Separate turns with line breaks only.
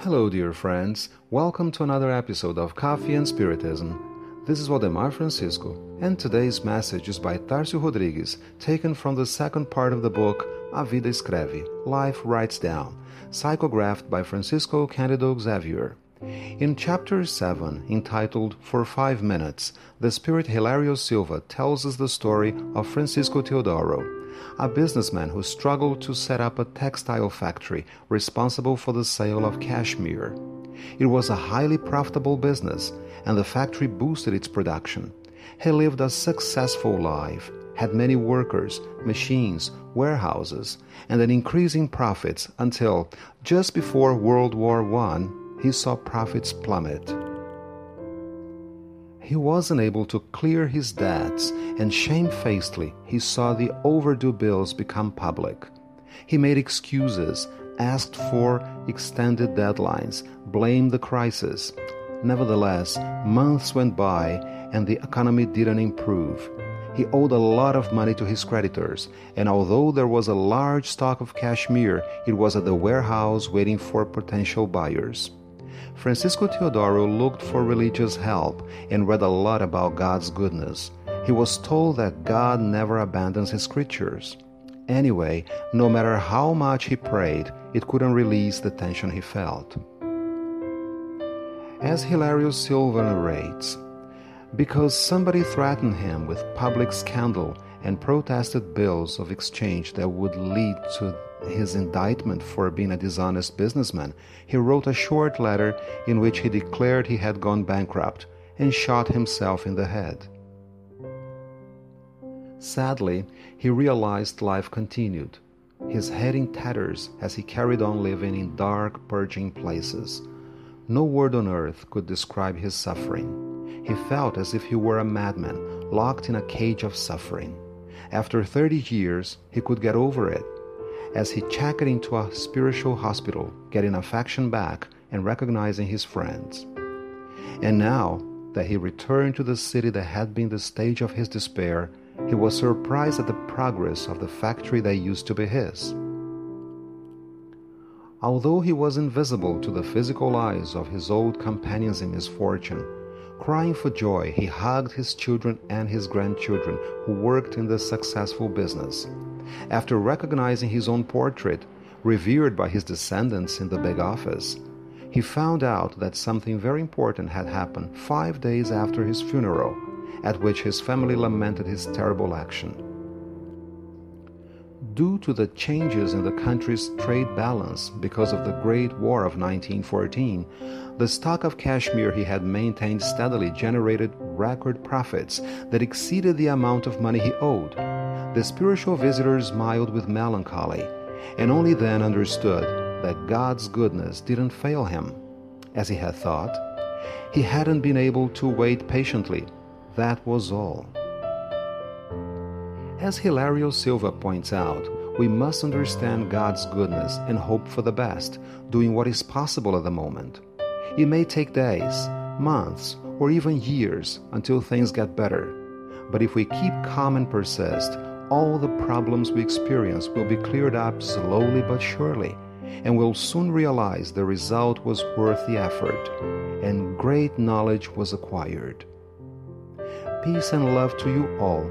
Hello, dear friends. Welcome to another episode of Coffee and Spiritism. This is Waldemar Francisco, and today's message is by Tarcio Rodrigues, taken from the second part of the book A Vida Escreve Life Writes Down, psychographed by Francisco Candido Xavier. In chapter 7, entitled For Five Minutes, the spirit Hilario Silva tells us the story of Francisco Teodoro, a businessman who struggled to set up a textile factory responsible for the sale of cashmere. It was a highly profitable business, and the factory boosted its production. He lived a successful life, had many workers, machines, warehouses, and an increasing profits until, just before World War I, he saw profits plummet. He wasn't able to clear his debts, and shamefacedly he saw the overdue bills become public. He made excuses, asked for extended deadlines, blamed the crisis. Nevertheless, months went by and the economy didn't improve. He owed a lot of money to his creditors, and although there was a large stock of cashmere, it was at the warehouse waiting for potential buyers. Francisco Teodoro looked for religious help and read a lot about God's goodness. He was told that God never abandons his creatures. Anyway, no matter how much he prayed, it couldn't release the tension he felt. As Hilario Silva narrates, because somebody threatened him with public scandal and protested bills of exchange that would lead to his indictment for being a dishonest businessman, he wrote a short letter in which he declared he had gone bankrupt and shot himself in the head. Sadly, he realized life continued, his head in tatters as he carried on living in dark, purging places. No word on earth could describe his suffering. He felt as if he were a madman, locked in a cage of suffering. After 30 years, he could get over it as he checked into a spiritual hospital, getting affection back and recognizing his friends. And now that he returned to the city that had been the stage of his despair, he was surprised at the progress of the factory that used to be his. Although he was invisible to the physical eyes of his old companions in misfortune, crying for joy, he hugged his children and his grandchildren who worked in the successful business. After recognizing his own portrait, revered by his descendants in the big office, he found out that something very important had happened five days after his funeral, at which his family lamented his terrible action. Due to the changes in the country's trade balance because of the Great War of 1914, the stock of cashmere he had maintained steadily generated record profits that exceeded the amount of money he owed the spiritual visitor smiled with melancholy and only then understood that God's goodness didn't fail him, as he had thought. He hadn't been able to wait patiently. That was all. As Hilario Silva points out, we must understand God's goodness and hope for the best, doing what is possible at the moment. It may take days, months, or even years until things get better. But if we keep calm and persist, all the problems we experience will be cleared up slowly but surely, and we'll soon realize the result was worth the effort, and great knowledge was acquired. Peace and love to you all,